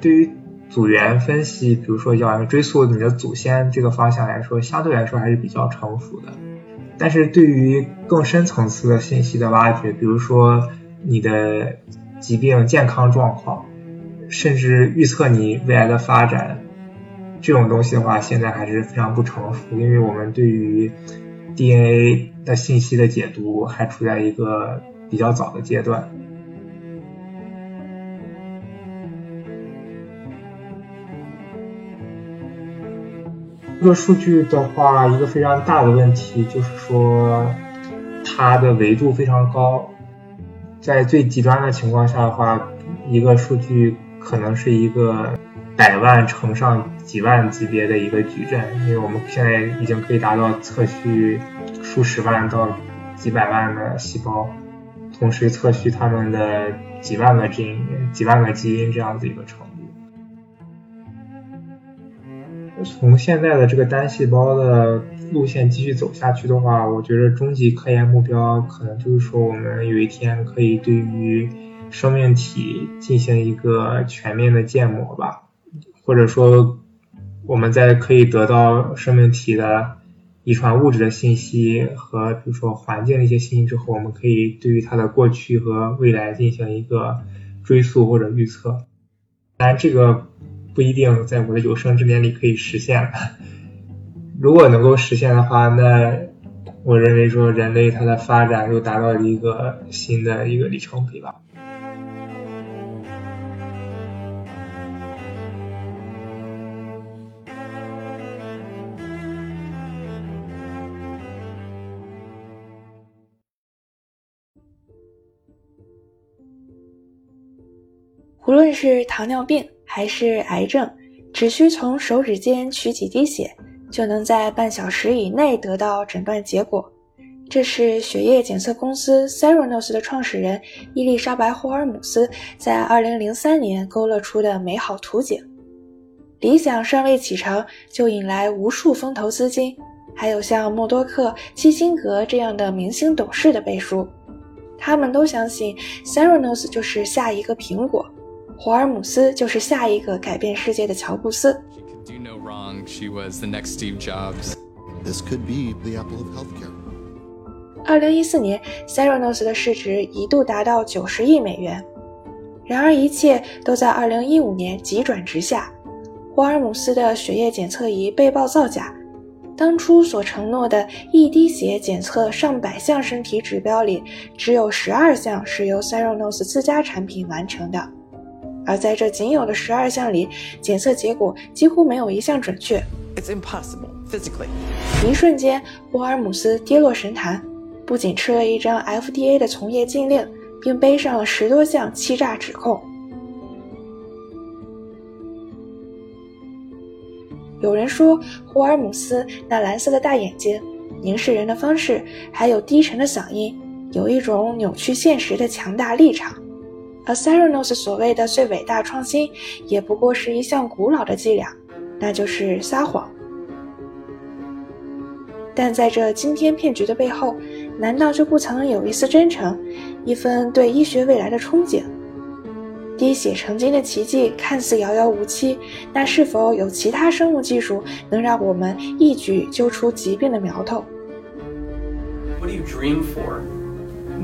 对于组员分析，比如说要追溯你的祖先这个方向来说，相对来说还是比较成熟的。但是对于更深层次的信息的挖掘，比如说你的疾病健康状况，甚至预测你未来的发展，这种东西的话，现在还是非常不成熟，因为我们对于 DNA 的信息的解读还处在一个比较早的阶段。这个数据的话，一个非常大的问题就是说，它的维度非常高，在最极端的情况下的话，一个数据可能是一个百万乘上几万级别的一个矩阵，因为我们现在已经可以达到测序数十万到几百万的细胞，同时测序它们的几万个基因、几万个基因这样子一个程。从现在的这个单细胞的路线继续走下去的话，我觉得终极科研目标可能就是说，我们有一天可以对于生命体进行一个全面的建模吧，或者说，我们在可以得到生命体的遗传物质的信息和比如说环境的一些信息之后，我们可以对于它的过去和未来进行一个追溯或者预测。当然，这个。不一定在我的有生之年里可以实现了。如果能够实现的话，那我认为说人类它的发展又达到了一个新的一个里程碑吧。无论是糖尿病。还是癌症，只需从手指间取几滴血，就能在半小时以内得到诊断结果。这是血液检测公司 Seronos 的创始人伊丽莎白·霍尔姆斯在2003年勾勒出的美好图景。理想尚未启程，就引来无数风投资金，还有像默多克、基辛格这样的明星董事的背书。他们都相信 Seronos 就是下一个苹果。霍尔姆斯就是下一个改变世界的乔布斯。二零一四年，Seronos 的市值一度达到九十亿美元。然而，一切都在二零一五年急转直下。霍尔姆斯的血液检测仪被曝造假，当初所承诺的一滴血检测上百项身体指标里，只有十二项是由 Seronos 自家产品完成的。而在这仅有的十二项里，检测结果几乎没有一项准确。It's impossible physically。一瞬间，波尔姆斯跌落神坛，不仅吃了一张 FDA 的从业禁令，并背上了十多项欺诈指控。有人说，霍尔姆斯那蓝色的大眼睛、凝视人的方式，还有低沉的嗓音，有一种扭曲现实的强大立场。而 Serenos 所谓的最伟大创新，也不过是一项古老的伎俩，那就是撒谎。但在这惊天骗局的背后，难道就不曾有一丝真诚，一份对医学未来的憧憬？滴血成金的奇迹看似遥遥无期，那是否有其他生物技术能让我们一举揪出疾病的苗头？What do you dream for?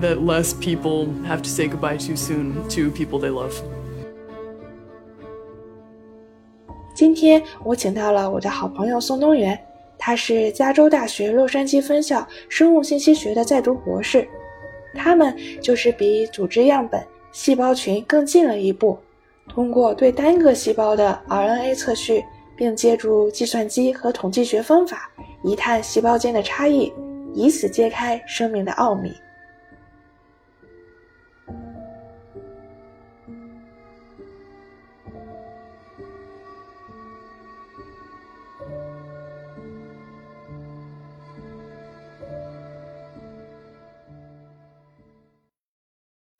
That less people have to say goodbye too soon to people they love. 今天我请到了我的好朋友宋东元，他是加州大学洛杉矶分校生物信息学的在读博士。他们就是比组织样本、细胞群更近了一步，通过对单个细胞的 RNA 测序，并借助计算机和统计学方法，一探细胞间的差异，以此揭开生命的奥秘。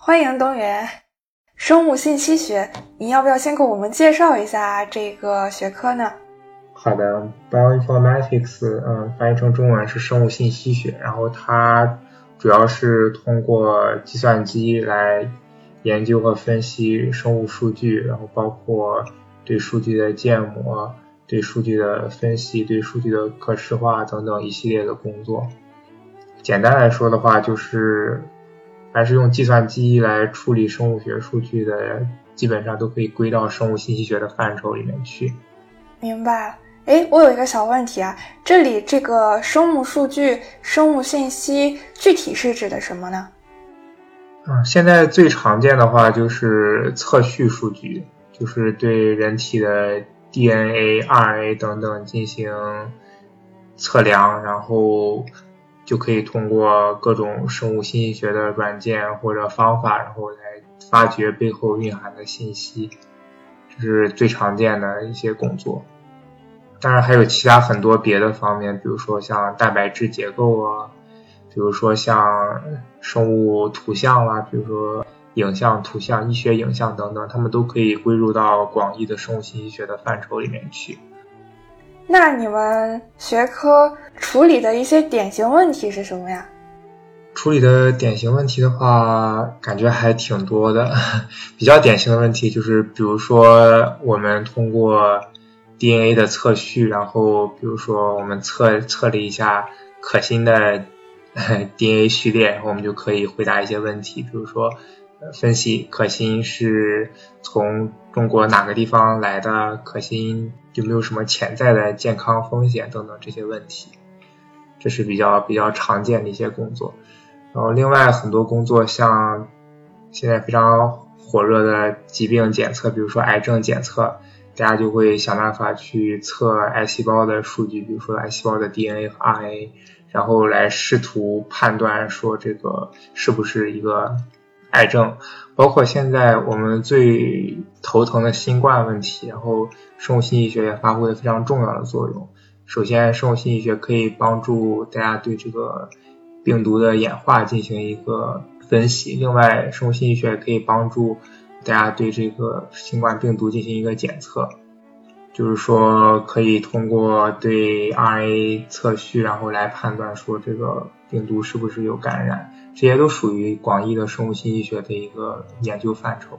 欢迎东元，生物信息学，你要不要先给我们介绍一下这个学科呢？好的，bioinformatics，嗯，翻译成中文是生物信息学，然后它主要是通过计算机来研究和分析生物数据，然后包括对数据的建模、对数据的分析、对数据的可视化等等一系列的工作。简单来说的话，就是凡是用计算机来处理生物学数据的，基本上都可以归到生物信息学的范畴里面去。明白。哎，我有一个小问题啊，这里这个生物数据、生物信息具体是指的什么呢？嗯，现在最常见的话就是测序数据，就是对人体的 DNA、RNA 等等进行测量，然后就可以通过各种生物信息学的软件或者方法，然后来发掘背后蕴含的信息，这是最常见的一些工作。当然还有其他很多别的方面，比如说像蛋白质结构啊，比如说像生物图像啊，比如说影像、图像、医学影像等等，它们都可以归入到广义的生物信息学的范畴里面去。那你们学科处理的一些典型问题是什么呀？处理的典型问题的话，感觉还挺多的。比较典型的问题就是，比如说我们通过 DNA 的测序，然后比如说我们测测了一下可心的 DNA 序列，我们就可以回答一些问题，比如说分析可心是从中国哪个地方来的，可心有没有什么潜在的健康风险等等这些问题，这是比较比较常见的一些工作。然后另外很多工作像现在非常火热的疾病检测，比如说癌症检测。大家就会想办法去测癌细胞的数据，比如说癌细胞的 DNA 和 RNA，然后来试图判断说这个是不是一个癌症。包括现在我们最头疼的新冠问题，然后生物信息学也发挥了非常重要的作用。首先，生物信息学可以帮助大家对这个病毒的演化进行一个分析。另外，生物信息学也可以帮助。大家对这个新冠病毒进行一个检测，就是说可以通过对 RNA 测序，然后来判断说这个病毒是不是有感染，这些都属于广义的生物信息学的一个研究范畴。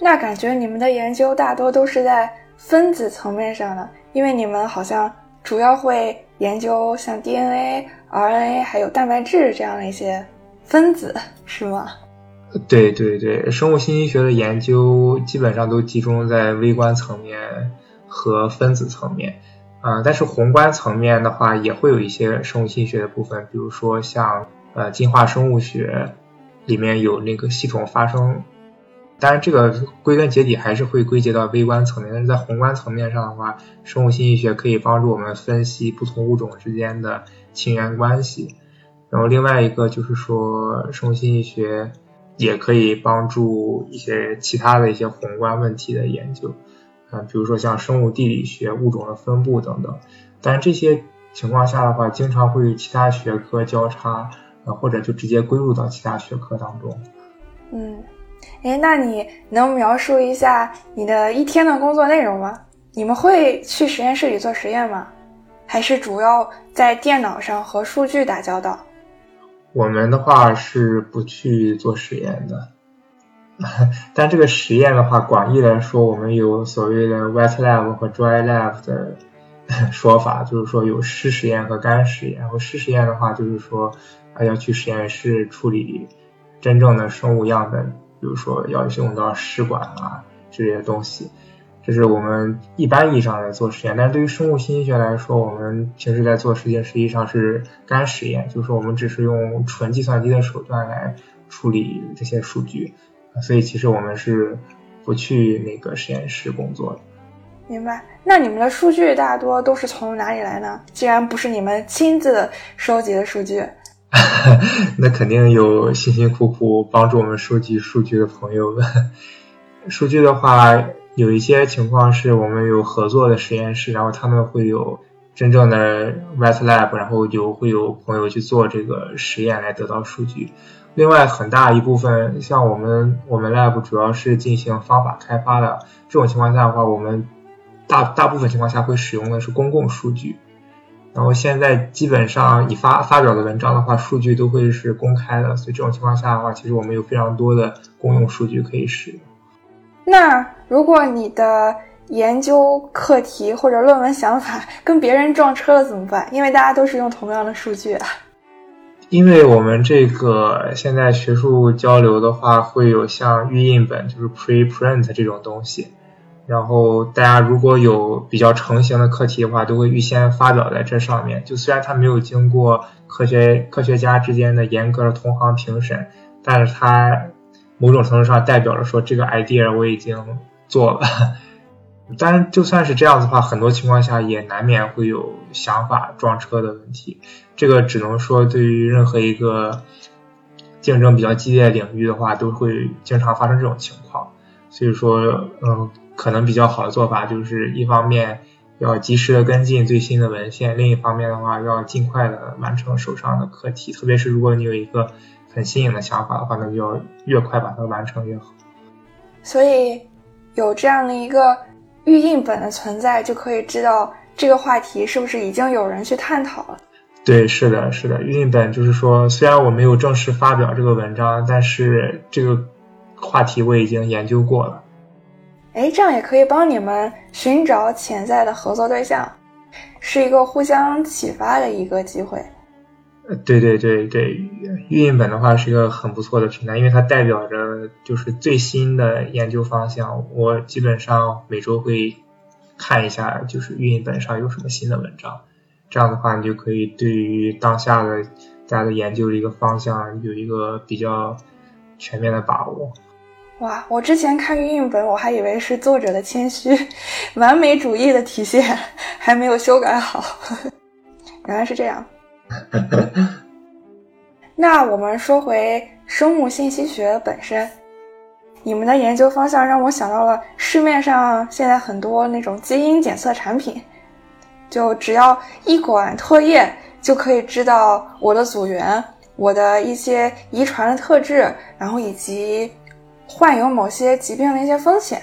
那感觉你们的研究大多都是在分子层面上的，因为你们好像主要会研究像 DNA、RNA 还有蛋白质这样的一些分子，是吗？对对对，生物信息学的研究基本上都集中在微观层面和分子层面，啊，但是宏观层面的话也会有一些生物信息学的部分，比如说像呃进化生物学里面有那个系统发生，当然这个归根结底还是会归结到微观层面，但是在宏观层面上的话，生物信息学可以帮助我们分析不同物种之间的亲缘关系，然后另外一个就是说生物信息学。也可以帮助一些其他的一些宏观问题的研究，啊，比如说像生物地理学、物种的分布等等。但这些情况下的话，经常会与其他学科交叉，啊，或者就直接归入到其他学科当中。嗯，哎，那你能描述一下你的一天的工作内容吗？你们会去实验室里做实验吗？还是主要在电脑上和数据打交道？我们的话是不去做实验的，但这个实验的话，广义来说，我们有所谓的 wet lab 和 dry lab 的 说法，就是说有湿实验和干实验。然后湿实验的话，就是说要去实验室处理真正的生物样本，比如说要用到试管啊这些东西。这是我们一般意义上来做实验，但是对于生物信息学来说，我们平时在做实验实际上是干实验，就是说我们只是用纯计算机的手段来处理这些数据，所以其实我们是不去那个实验室工作的。明白？那你们的数据大多都是从哪里来呢？既然不是你们亲自收集的数据，那肯定有辛辛苦苦帮助我们收集数据的朋友们。数据的话。有一些情况是我们有合作的实验室，然后他们会有真正的 wet lab，然后就会有朋友去做这个实验来得到数据。另外很大一部分，像我们我们 lab 主要是进行方法开发的，这种情况下的话，我们大大部分情况下会使用的是公共数据。然后现在基本上你发发表的文章的话，数据都会是公开的，所以这种情况下的话，其实我们有非常多的公用数据可以使用。那如果你的研究课题或者论文想法 跟别人撞车了怎么办？因为大家都是用同样的数据啊。因为我们这个现在学术交流的话，会有像预印本，就是 preprint 这种东西。然后大家如果有比较成型的课题的话，都会预先发表在这上面。就虽然它没有经过科学科学家之间的严格的同行评审，但是它某种程度上代表着说这个 idea 我已经做了。当然，就算是这样子的话，很多情况下也难免会有想法撞车的问题。这个只能说，对于任何一个竞争比较激烈的领域的话，都会经常发生这种情况。所以说，嗯，可能比较好的做法就是，一方面要及时的跟进最新的文献，另一方面的话，要尽快的完成手上的课题。特别是如果你有一个很新颖的想法的话，那就要越快把它完成越好。所以，有这样的一个。预印本的存在就可以知道这个话题是不是已经有人去探讨了。对，是的，是的，预印本就是说，虽然我没有正式发表这个文章，但是这个话题我已经研究过了。哎，这样也可以帮你们寻找潜在的合作对象，是一个互相启发的一个机会。对对对对，预印本的话是一个很不错的平台，因为它代表着就是最新的研究方向。我基本上每周会看一下，就是预印本上有什么新的文章。这样的话，你就可以对于当下的大家的研究的一个方向有一个比较全面的把握。哇，我之前看预印本，我还以为是作者的谦虚、完美主义的体现，还没有修改好。原来是这样。那我们说回生物信息学本身，你们的研究方向让我想到了市面上现在很多那种基因检测产品，就只要一管唾液就可以知道我的组员、我的一些遗传的特质，然后以及患有某些疾病的一些风险。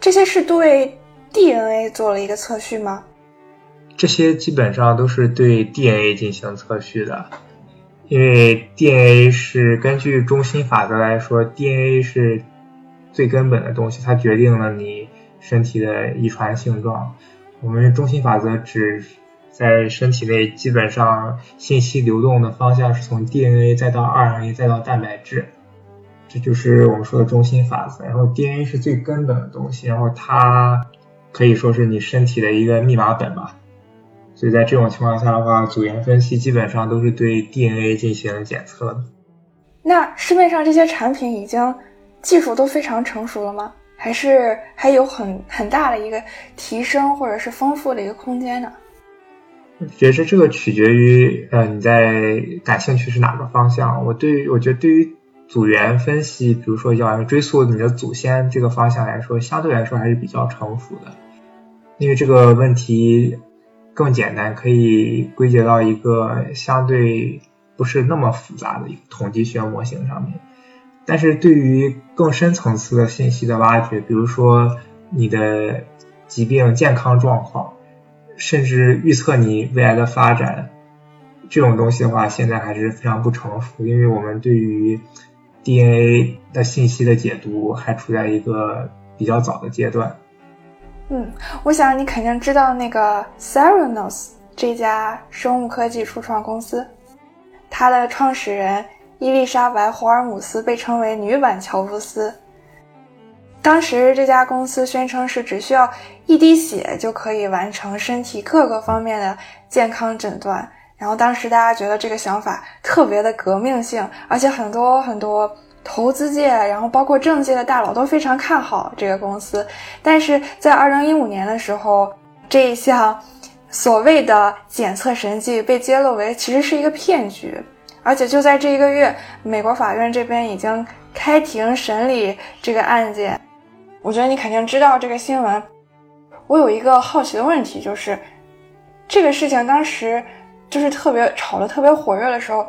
这些是对 DNA 做了一个测序吗？这些基本上都是对 DNA 进行测序的，因为 DNA 是根据中心法则来说，DNA 是最根本的东西，它决定了你身体的遗传性状。我们中心法则指在身体内基本上信息流动的方向是从 DNA 再到 RNA 再到蛋白质，这就是我们说的中心法则。然后 DNA 是最根本的东西，然后它可以说是你身体的一个密码本吧。所以在这种情况下的话，组员分析基本上都是对 DNA 进行检测的。那市面上这些产品已经技术都非常成熟了吗？还是还有很很大的一个提升或者是丰富的一个空间呢？我觉得这个取决于呃你在感兴趣是哪个方向。我对于我觉得对于组员分析，比如说要追溯你的祖先这个方向来说，相对来说还是比较成熟的，因为这个问题。更简单，可以归结到一个相对不是那么复杂的一个统计学模型上面。但是对于更深层次的信息的挖掘，比如说你的疾病健康状况，甚至预测你未来的发展，这种东西的话，现在还是非常不成熟，因为我们对于 DNA 的信息的解读还处在一个比较早的阶段。嗯，我想你肯定知道那个 Seranos 这家生物科技初创公司，它的创始人伊丽莎白·霍尔姆斯被称为女版乔布斯。当时这家公司宣称是只需要一滴血就可以完成身体各个方面的健康诊断，然后当时大家觉得这个想法特别的革命性，而且很多很多。投资界，然后包括政界的大佬都非常看好这个公司，但是在二零一五年的时候，这一项所谓的检测神迹被揭露为其实是一个骗局，而且就在这一个月，美国法院这边已经开庭审理这个案件。我觉得你肯定知道这个新闻。我有一个好奇的问题，就是这个事情当时就是特别炒得特别火热的时候，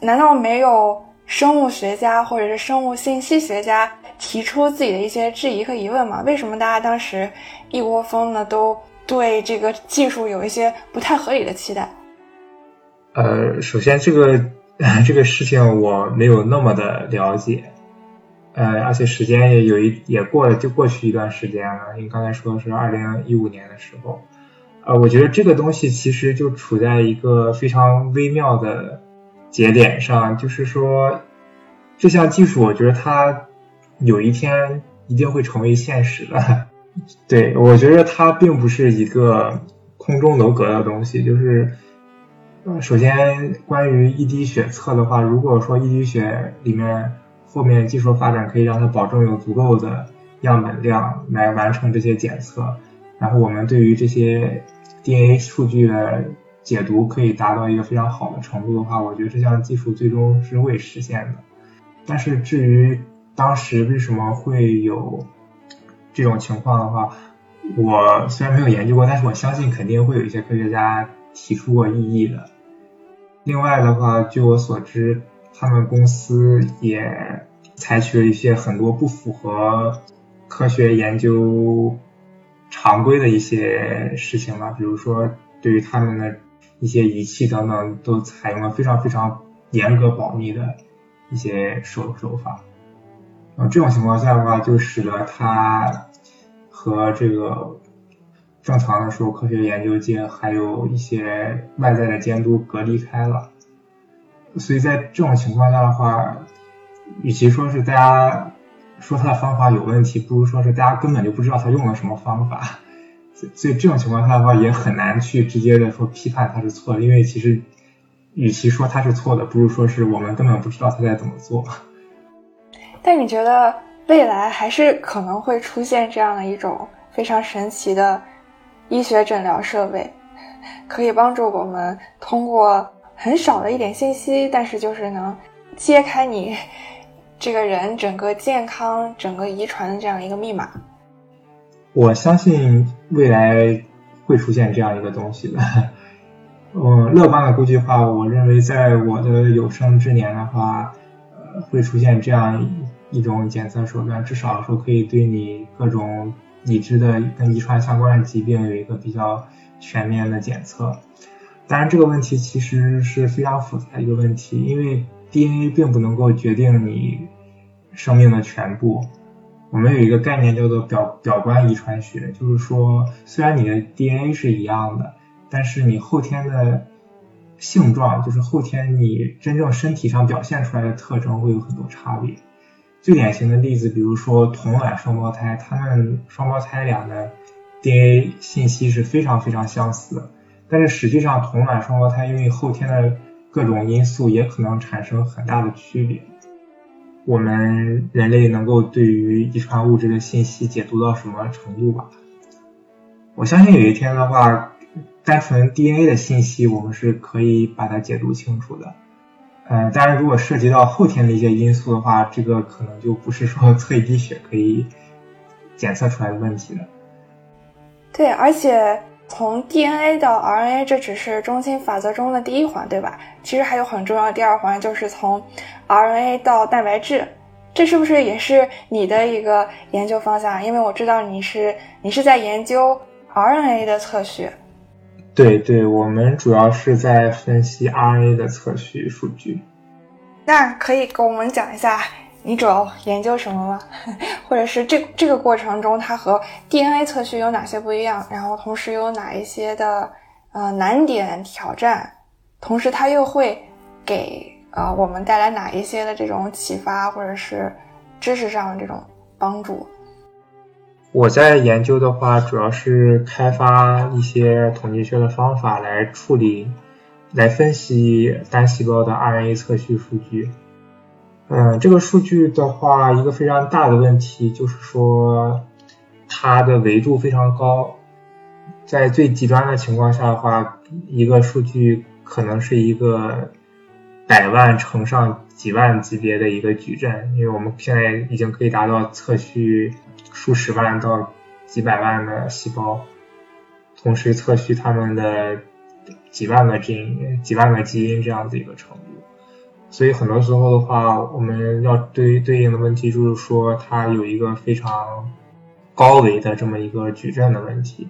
难道没有？生物学家或者是生物信息学家提出自己的一些质疑和疑问嘛？为什么大家当时一窝蜂的都对这个技术有一些不太合理的期待？呃，首先这个这个事情我没有那么的了解，呃，而且时间也有一也过了，就过去一段时间了。因为刚才说的是二零一五年的时候，呃，我觉得这个东西其实就处在一个非常微妙的节点上，就是说这项技术，我觉得它有一天一定会成为现实的。对我觉得它并不是一个空中楼阁的东西，就是，首先关于一滴血测的话，如果说一滴血里面。后面技术发展可以让它保证有足够的样本量来完成这些检测，然后我们对于这些 DNA 数据的解读可以达到一个非常好的程度的话，我觉得这项技术最终是会实现的。但是至于当时为什么会有这种情况的话，我虽然没有研究过，但是我相信肯定会有一些科学家提出过异议的。另外的话，据我所知。他们公司也采取了一些很多不符合科学研究常规的一些事情吧，比如说对于他们的一些仪器等等，都采用了非常非常严格保密的一些手手法。啊，这种情况下的话，就使得它和这个正常的说科学研究界还有一些外在的监督隔离开了。所以在这种情况下的话，与其说是大家说他的方法有问题，不如说是大家根本就不知道他用了什么方法。所以这种情况下的话，也很难去直接的说批判他是错的，因为其实与其说他是错的，不如说是我们根本不知道他在怎么做。但你觉得未来还是可能会出现这样的一种非常神奇的医学诊疗设备，可以帮助我们通过。很少的一点信息，但是就是能揭开你这个人整个健康、整个遗传的这样一个密码。我相信未来会出现这样一个东西的。嗯，乐观的估计话，我认为在我的有生之年的话，呃，会出现这样一种检测手段，至少说可以对你各种已知的跟遗传相关的疾病有一个比较全面的检测。当然，这个问题其实是非常复杂的一个问题，因为 DNA 并不能够决定你生命的全部。我们有一个概念叫做表表观遗传学，就是说，虽然你的 DNA 是一样的，但是你后天的性状，就是后天你真正身体上表现出来的特征会有很多差别。最典型的例子，比如说同卵双胞胎，他们双胞胎俩的 DNA 信息是非常非常相似。但是实际上，同卵双胞胎因为后天的各种因素，也可能产生很大的区别。我们人类能够对于遗传物质的信息解读到什么程度吧？我相信有一天的话，单纯 DNA 的信息，我们是可以把它解读清楚的。嗯，当然，如果涉及到后天的一些因素的话，这个可能就不是说测一滴血可以检测出来的问题了。对，而且。从 DNA 到 RNA，这只是中心法则中的第一环，对吧？其实还有很重要的第二环，就是从 RNA 到蛋白质，这是不是也是你的一个研究方向？因为我知道你是你是在研究 RNA 的测序。对对，我们主要是在分析 RNA 的测序数据。那可以给我们讲一下？你主要研究什么吗？或者是这这个过程中，它和 DNA 测序有哪些不一样？然后同时有哪一些的呃难点挑战？同时它又会给呃我们带来哪一些的这种启发，或者是知识上的这种帮助？我在研究的话，主要是开发一些统计学的方法来处理、来分析单细胞的 RNA 测序数据。嗯，这个数据的话，一个非常大的问题就是说，它的维度非常高，在最极端的情况下的话，一个数据可能是一个百万乘上几万级别的一个矩阵，因为我们现在已经可以达到测序数十万到几百万的细胞，同时测序它们的几万个基因、几万个基因这样子一个程度。所以很多时候的话，我们要对对应的问题就是说，它有一个非常高维的这么一个矩阵的问题。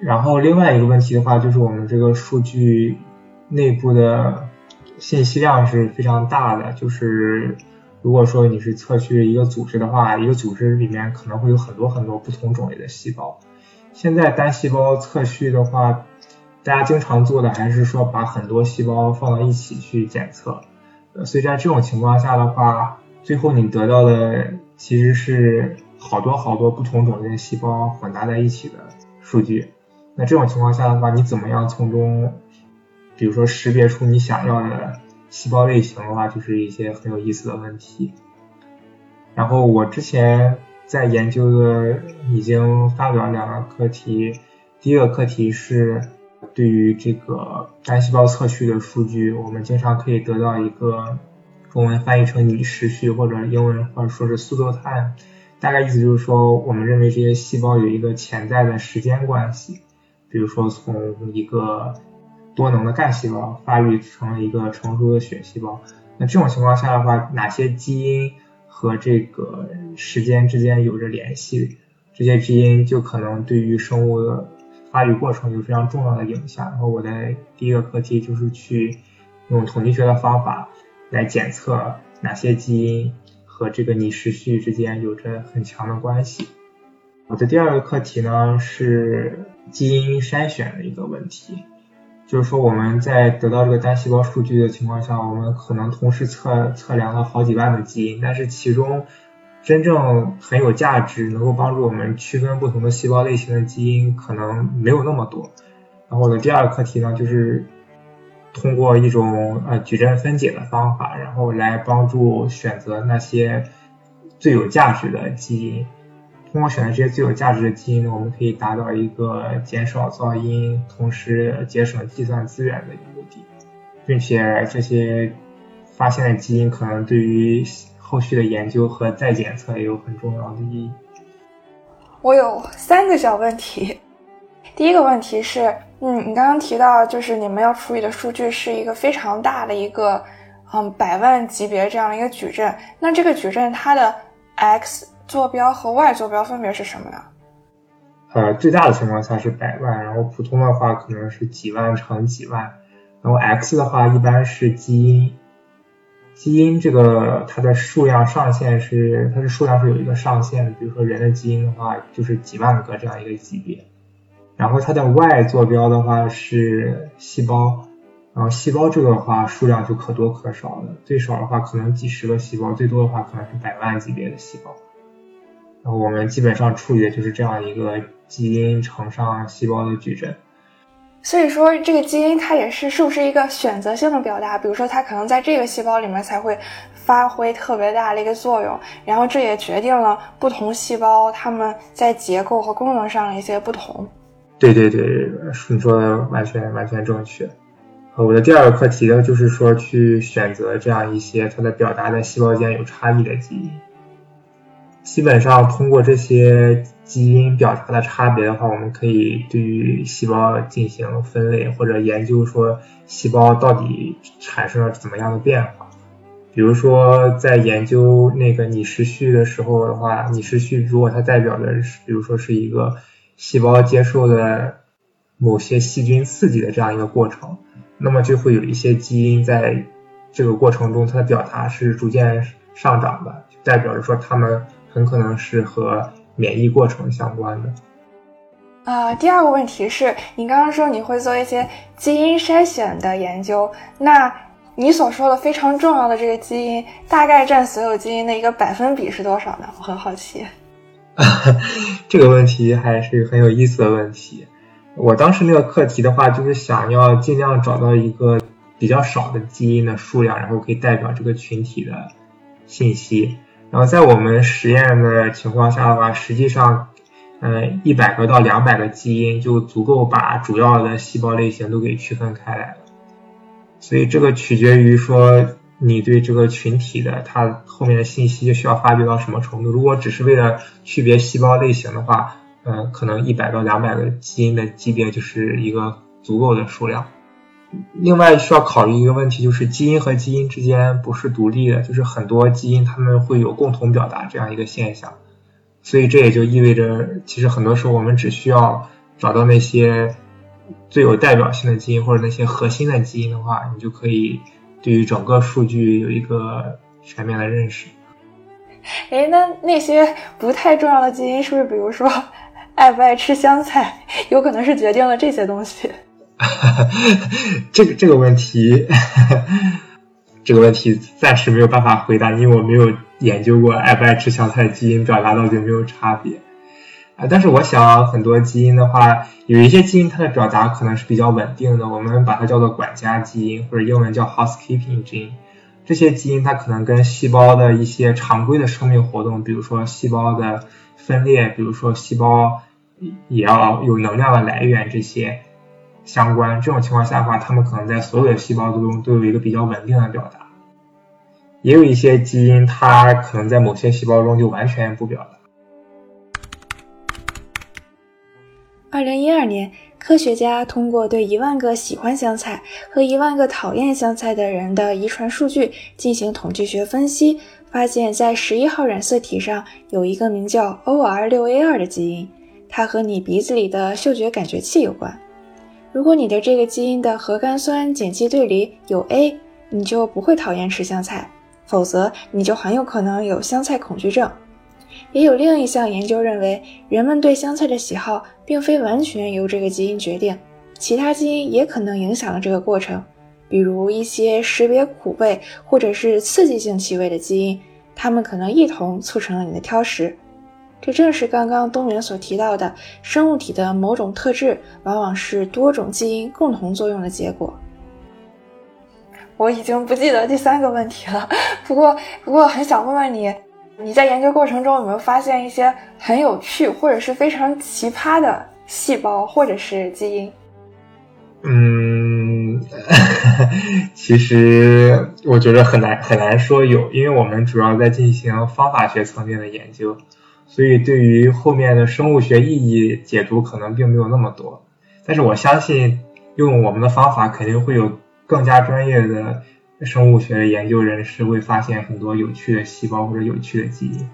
然后另外一个问题的话，就是我们这个数据内部的信息量是非常大的，就是如果说你是测序一个组织的话，一个组织里面可能会有很多很多不同种类的细胞。现在单细胞测序的话，大家经常做的还是说把很多细胞放到一起去检测，呃，所以在这种情况下的话，最后你得到的其实是好多好多不同种类的细胞混搭在一起的数据。那这种情况下的话，你怎么样从中，比如说识别出你想要的细胞类型的话，就是一些很有意思的问题。然后我之前在研究的已经发表两个课题，第一个课题是对于这个单细胞测序的数据，我们经常可以得到一个中文翻译成拟时序或者英文或者说是速度 time，大概意思就是说，我们认为这些细胞有一个潜在的时间关系。比如说，从一个多能的干细胞发育成了一个成熟的血细胞，那这种情况下的话，哪些基因和这个时间之间有着联系？这些基因就可能对于生物的发育过程有非常重要的影响。然后我的第一个课题就是去用统计学的方法来检测哪些基因和这个拟时序之间有着很强的关系。我的第二个课题呢是。基因筛选的一个问题，就是说我们在得到这个单细胞数据的情况下，我们可能同时测测量了好几万的基因，但是其中真正很有价值、能够帮助我们区分不同的细胞类型的基因可能没有那么多。然后我的第二个课题呢，就是通过一种呃矩阵分解的方法，然后来帮助选择那些最有价值的基因。通过选择这些最有价值的基因呢，我们可以达到一个减少噪音，同时节省计算资源的一个目的，并且这些发现的基因可能对于后续的研究和再检测也有很重要的意义。我有三个小问题，第一个问题是，嗯，你刚刚提到就是你们要处理的数据是一个非常大的一个，嗯，百万级别这样的一个矩阵，那这个矩阵它的 x 坐标和 y 坐标分别是什么呢？呃，最大的情况下是百万，然后普通的话可能是几万乘几万，然后 x 的话一般是基因，基因这个它的数量上限是它的数量是有一个上限的，比如说人的基因的话就是几万个这样一个级别，然后它的 y 坐标的话是细胞，然后细胞这个的话数量就可多可少了，最少的话可能几十个细胞，最多的话可能是百万级别的细胞。然后我们基本上处理的就是这样一个基因乘上细胞的矩阵。所以说，这个基因它也是是不是一个选择性的表达？比如说，它可能在这个细胞里面才会发挥特别大的一个作用，然后这也决定了不同细胞它们在结构和功能上的一些不同。对对对，你说的完全完全正确。我的第二个课题呢，就是说去选择这样一些它的表达在细胞间有差异的基因。基本上通过这些基因表达的差别的话，我们可以对于细胞进行分类或者研究，说细胞到底产生了怎么样的变化。比如说在研究那个拟时序的时候的话，拟时序如果它代表的是，比如说是一个细胞接受的某些细菌刺激的这样一个过程，那么就会有一些基因在这个过程中它的表达是逐渐上涨的，代表着说它们。很可能是和免疫过程相关的。呃，第二个问题是你刚刚说你会做一些基因筛选的研究，那你所说的非常重要的这个基因，大概占所有基因的一个百分比是多少呢？我很好奇。这个问题还是很有意思的问题。我当时那个课题的话，就是想要尽量找到一个比较少的基因的数量，然后可以代表这个群体的信息。然后在我们实验的情况下的话，实际上，呃，一百个到两百个基因就足够把主要的细胞类型都给区分开来了。所以这个取决于说你对这个群体的它后面的信息就需要发掘到什么程度。如果只是为了区别细胞类型的话，呃，可能一百到两百个基因的级别就是一个足够的数量。另外需要考虑一个问题，就是基因和基因之间不是独立的，就是很多基因它们会有共同表达这样一个现象，所以这也就意味着，其实很多时候我们只需要找到那些最有代表性的基因或者那些核心的基因的话，你就可以对于整个数据有一个全面的认识。哎，那那些不太重要的基因，是不是比如说爱不爱吃香菜，有可能是决定了这些东西？这个这个问题，这个问题暂时没有办法回答，因为我没有研究过爱不爱吃香菜基因表达到底有没有差别啊。但是我想很多基因的话，有一些基因它的表达可能是比较稳定的，我们把它叫做管家基因，或者英文叫 housekeeping gene。这些基因它可能跟细胞的一些常规的生命活动，比如说细胞的分裂，比如说细胞也要有能量的来源这些相关。这种情况下的话，它们可能在所有的细胞之中都有一个比较稳定的表达。也有一些基因，它可能在某些细胞中就完全不表达。二零一二年，科学家通过对一万个喜欢香菜和一万个讨厌香菜的人的遗传数据进行统计学分析，发现，在十一号染色体上有一个名叫 OR6A2 的基因，它和你鼻子里的嗅觉感觉器有关。如果你的这个基因的核苷酸碱基对里有 A，你就不会讨厌吃香菜，否则你就很有可能有香菜恐惧症。也有另一项研究认为，人们对香菜的喜好并非完全由这个基因决定，其他基因也可能影响了这个过程。比如一些识别苦味或者是刺激性气味的基因，它们可能一同促成了你的挑食。这正是刚刚东元所提到的，生物体的某种特质往往是多种基因共同作用的结果。我已经不记得第三个问题了，不过不过很想问问你。你在研究过程中有没有发现一些很有趣或者是非常奇葩的细胞或者是基因？嗯，其实我觉得很难很难说有，因为我们主要在进行方法学层面的研究，所以对于后面的生物学意义解读可能并没有那么多。但是我相信用我们的方法肯定会有更加专业的。生物学研究人士会发现很多有趣的细胞或者有趣的基因，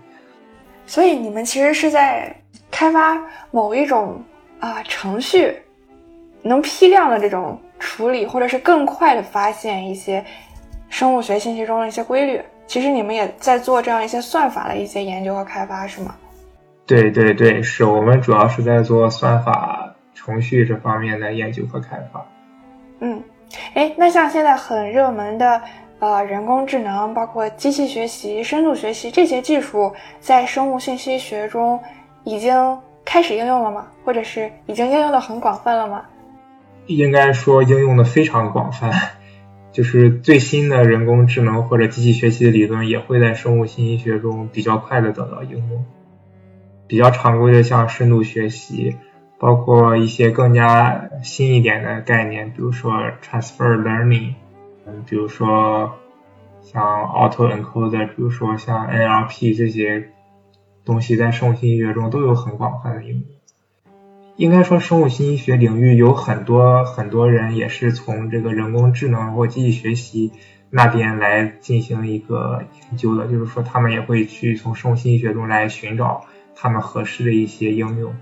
所以你们其实是在开发某一种啊程序，能批量的这种处理，或者是更快的发现一些生物学信息中的一些规律。其实你们也在做这样一些算法的一些研究和开发，是吗？对对对，是我们主要是在做算法程序这方面的研究和开发。嗯。哎，那像现在很热门的呃人工智能，包括机器学习、深度学习这些技术，在生物信息学中已经开始应用了吗？或者是已经应用的很广泛了吗？应该说应用的非常广泛，就是最新的人工智能或者机器学习的理论也会在生物信息学中比较快的得到应用。比较常规的像深度学习。包括一些更加新一点的概念，比如说 transfer learning，嗯，比如说像 auto encoder，比如说像 NLP 这些东西，在生物信息学中都有很广泛的应用。应该说，生物信息学领域有很多很多人也是从这个人工智能或机器学习那边来进行一个研究的，就是说他们也会去从生物信息学中来寻找他们合适的一些应用。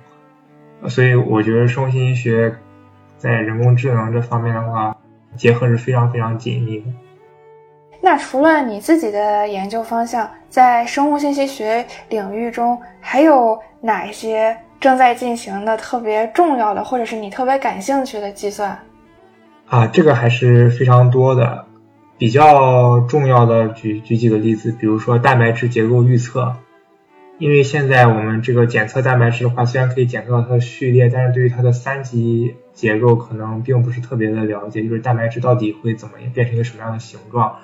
所以我觉得生物信息学在人工智能这方面的话，结合是非常非常紧密的。那除了你自己的研究方向，在生物信息学领域中，还有哪一些正在进行的特别重要的，或者是你特别感兴趣的计算？啊，这个还是非常多的。比较重要的，举举几个例子，比如说蛋白质结构预测。因为现在我们这个检测蛋白质的话，虽然可以检测到它的序列，但是对于它的三级结构可能并不是特别的了解，就是蛋白质到底会怎么变成一个什么样的形状。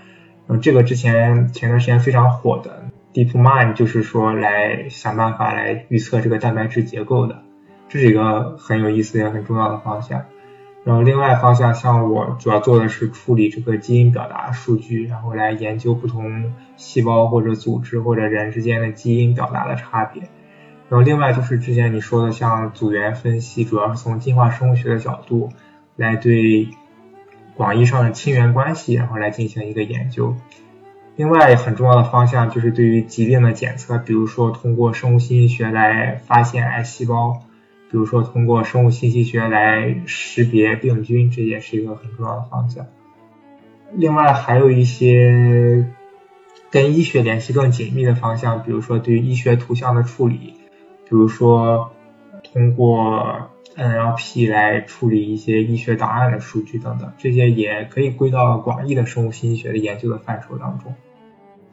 嗯，这个之前前段时间非常火的 DeepMind 就是说来想办法来预测这个蛋白质结构的，这是一个很有意思也很重要的方向。然后另外方向，像我主要做的是处理这个基因表达数据，然后来研究不同细胞或者组织或者人之间的基因表达的差别。然后另外就是之前你说的像组员分析，主要是从进化生物学的角度来对广义上的亲缘关系，然后来进行一个研究。另外很重要的方向就是对于疾病的检测，比如说通过生物信息学来发现癌细胞。比如说，通过生物信息学来识别病菌，这也是一个很重要的方向。另外，还有一些跟医学联系更紧密的方向，比如说对医学图像的处理，比如说通过 NLP 来处理一些医学档案的数据等等，这些也可以归到广义的生物信息学的研究的范畴当中。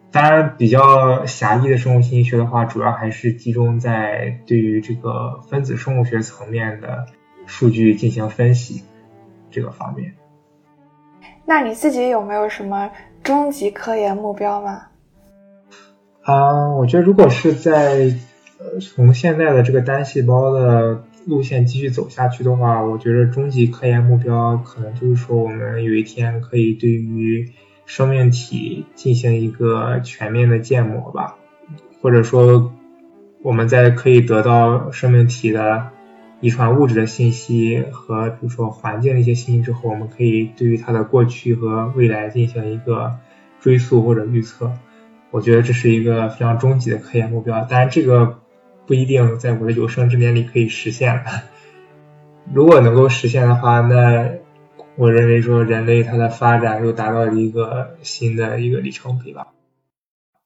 当然，比较狭义的生物信息学的话，主要还是集中在对于这个分子生物学层面的数据进行分析这个方面。那你自己有没有什么终极科研目标吗？啊，我觉得如果是在呃从现在的这个单细胞的路线继续走下去的话，我觉得终极科研目标可能就是说，我们有一天可以对于生命体进行一个全面的建模吧，或者说我们在可以得到生命体的遗传物质的信息和比如说环境的一些信息之后，我们可以对于它的过去和未来进行一个追溯或者预测。我觉得这是一个非常终极的科研目标，当然这个不一定在我的有生之年里可以实现。如果能够实现的话，那我认为说人类它的发展又达到了一个新的一个里程碑吧，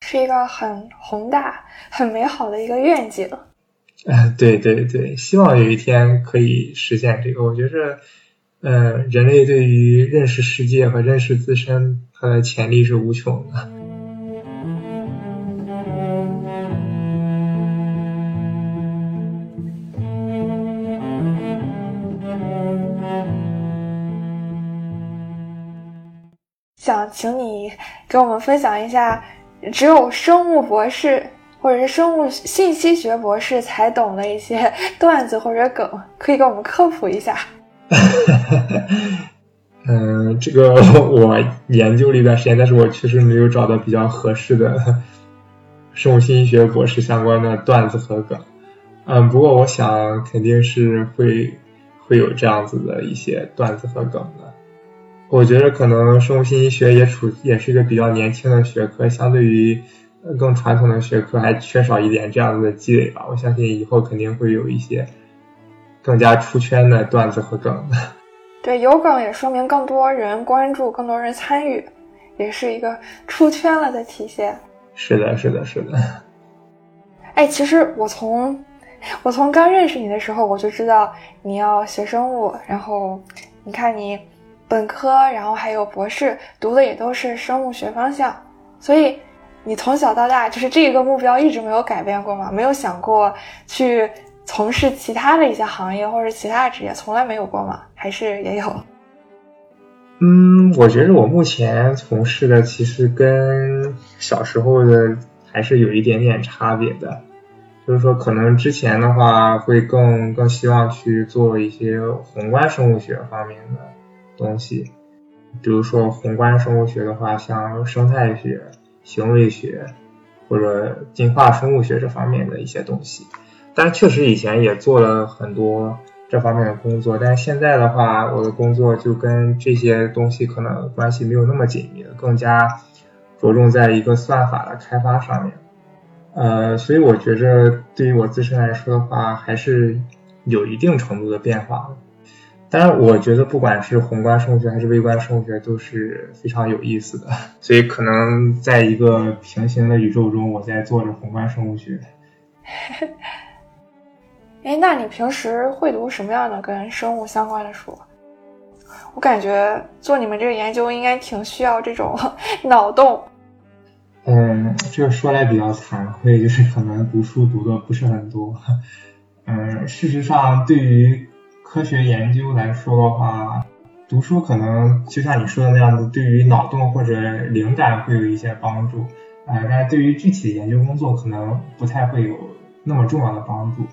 是一个很宏大、很美好的一个愿景。嗯，对对对，希望有一天可以实现这个。我觉着，嗯，人类对于认识世界和认识自身，它的潜力是无穷的。想请你给我们分享一下，只有生物博士或者是生物信息学博士才懂的一些 段子或者梗，可以给我们科普一下。嗯，这个我研究了一段时间，但是我确实没有找到比较合适的 生物信息学博士相关的段子和梗。嗯，不过我想肯定是会会有这样子的一些段子和梗的。我觉得可能生物信息学也处也是一个比较年轻的学科，相对于更传统的学科还缺少一点这样子的积累吧。我相信以后肯定会有一些更加出圈的段子和梗的。对，有梗也说明更多人关注，更多人参与，也是一个出圈了的体现。是的，是的，是的。哎，其实我从我从刚认识你的时候，我就知道你要学生物，然后你看你。本科，然后还有博士，读的也都是生物学方向，所以你从小到大就是这个目标一直没有改变过吗？没有想过去从事其他的一些行业或者其他职业，从来没有过吗？还是也有？嗯，我觉得我目前从事的其实跟小时候的还是有一点点差别的，就是说可能之前的话会更更希望去做一些宏观生物学方面的。东西，比如说宏观生物学的话，像生态学、行为学或者进化生物学这方面的一些东西。但确实以前也做了很多这方面的工作，但是现在的话，我的工作就跟这些东西可能关系没有那么紧密了，更加着重在一个算法的开发上面。呃，所以我觉着对于我自身来说的话，还是有一定程度的变化的。当然，我觉得不管是宏观生物学还是微观生物学都是非常有意思的，所以可能在一个平行的宇宙中，我在做着宏观生物学。哎，那你平时会读什么样的跟生物相关的书？我感觉做你们这个研究应该挺需要这种 脑洞。嗯，这个说来比较惭愧，就是可能读书读的不是很多。嗯，事实上，对于科学研究来说的话，读书可能就像你说的那样子，对于脑洞或者灵感会有一些帮助，呃，但是对于具体的研究工作可能不太会有那么重要的帮助，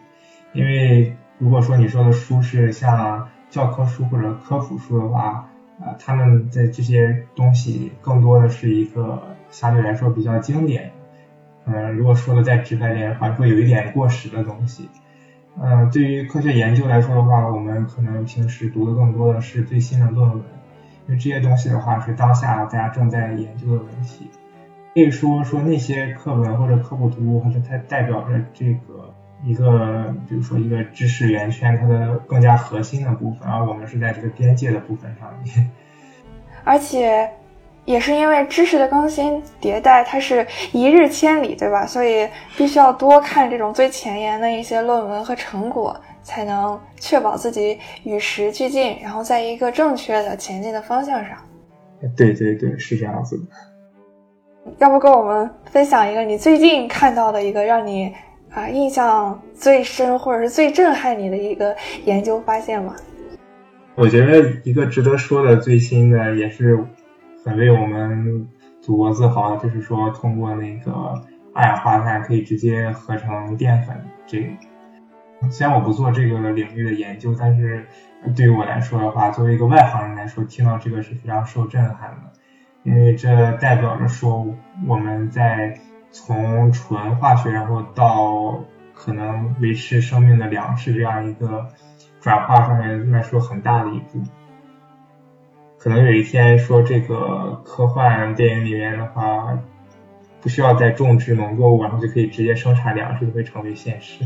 因为如果说你说的书是像教科书或者科普书的话，呃，他们的这些东西更多的是一个相对来说比较经典，嗯，如果说的再直白点，还会有一点过时的东西。嗯，对于科学研究来说的话，我们可能平时读的更多的是最新的论文，因为这些东西的话是当下大家正在研究的问题。可以说说那些课文或者科普读物，它是它代表着这个一个，比如说一个知识圆圈它的更加核心的部分，而我们是在这个边界的部分上面。而且。也是因为知识的更新迭代，它是一日千里，对吧？所以必须要多看这种最前沿的一些论文和成果，才能确保自己与时俱进，然后在一个正确的前进的方向上。对对对，是这样子的。要不跟我们分享一个你最近看到的一个让你啊印象最深或者是最震撼你的一个研究发现吗？我觉得一个值得说的最新的也是。很为我们祖国自豪，就是说通过那个二氧化碳可以直接合成淀粉。这个虽然我不做这个领域的研究，但是对于我来说的话，作为一个外行人来说，听到这个是非常受震撼的，因为这代表着说我们在从纯化学，然后到可能维持生命的粮食这样一个转化上面迈出很大的一步。可能有一天说这个科幻电影里面的话，不需要再种植农作物，然后就可以直接生产粮食，就会成为现实。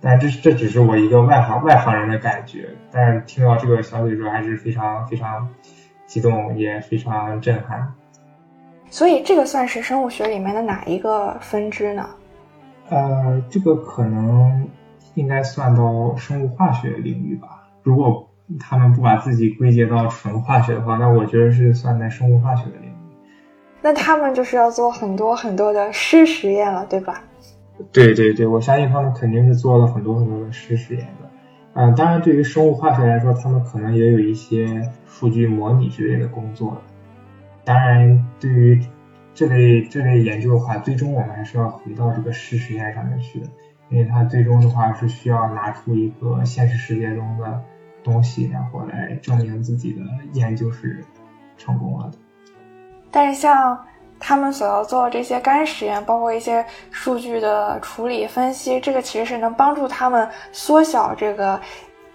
但这这只是我一个外行外行人的感觉，但是听到这个消息的时候还是非常非常激动，也非常震撼。所以这个算是生物学里面的哪一个分支呢？呃，这个可能应该算到生物化学领域吧。如果他们不把自己归结到纯化学的话，那我觉得是算在生物化学的领域。那他们就是要做很多很多的湿实验了，对吧？对对对，我相信他们肯定是做了很多很多的湿实验的。嗯，当然，对于生物化学来说，他们可能也有一些数据模拟之类的工作。当然，对于这类这类研究的话，最终我们还是要回到这个湿实验上面去的，因为它最终的话是需要拿出一个现实世界中的。东西，然后来证明自己的研究是成功了的。但是像他们所要做的这些干实验，包括一些数据的处理分析，这个其实是能帮助他们缩小这个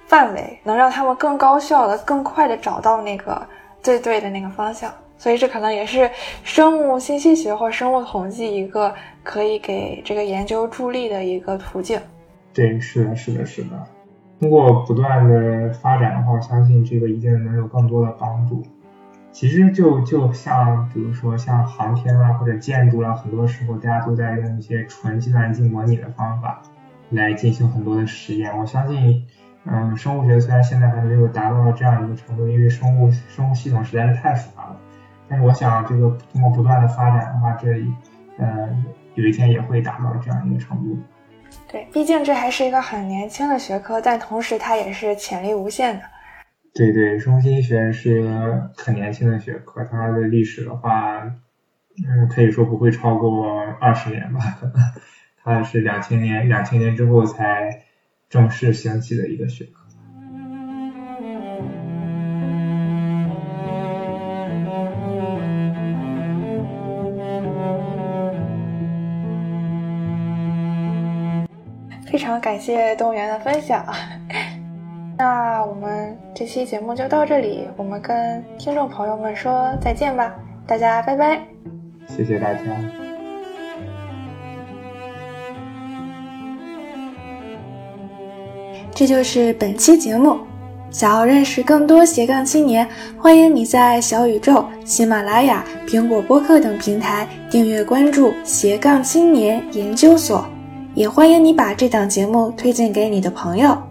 范围，能让他们更高效的、更快的找到那个最对的那个方向。所以这可能也是生物信息学或生物统计一个可以给这个研究助力的一个途径。对，是的，是的，是的。通过不断的发展的话，我相信这个一定能有更多的帮助。其实就就像比如说像航天啊或者建筑啊，很多时候大家都在用一些纯计算机模拟的方法来进行很多的实验。我相信，嗯，生物学虽然现在还没有达到这样一个程度，因为生物生物系统实在是太复杂了。但是我想，这个通过不断的发展的话，这呃有一天也会达到这样一个程度。对，毕竟这还是一个很年轻的学科，但同时它也是潜力无限的。对对，生物信息学是一个很年轻的学科，它的历史的话，嗯，可以说不会超过二十年吧。它是两千年，两千年之后才正式兴起的一个学科。感谢动物园的分享，那我们这期节目就到这里，我们跟听众朋友们说再见吧，大家拜拜，谢谢大家。这就是本期节目，想要认识更多斜杠青年，欢迎你在小宇宙、喜马拉雅、苹果播客等平台订阅关注斜杠青年研究所。也欢迎你把这档节目推荐给你的朋友。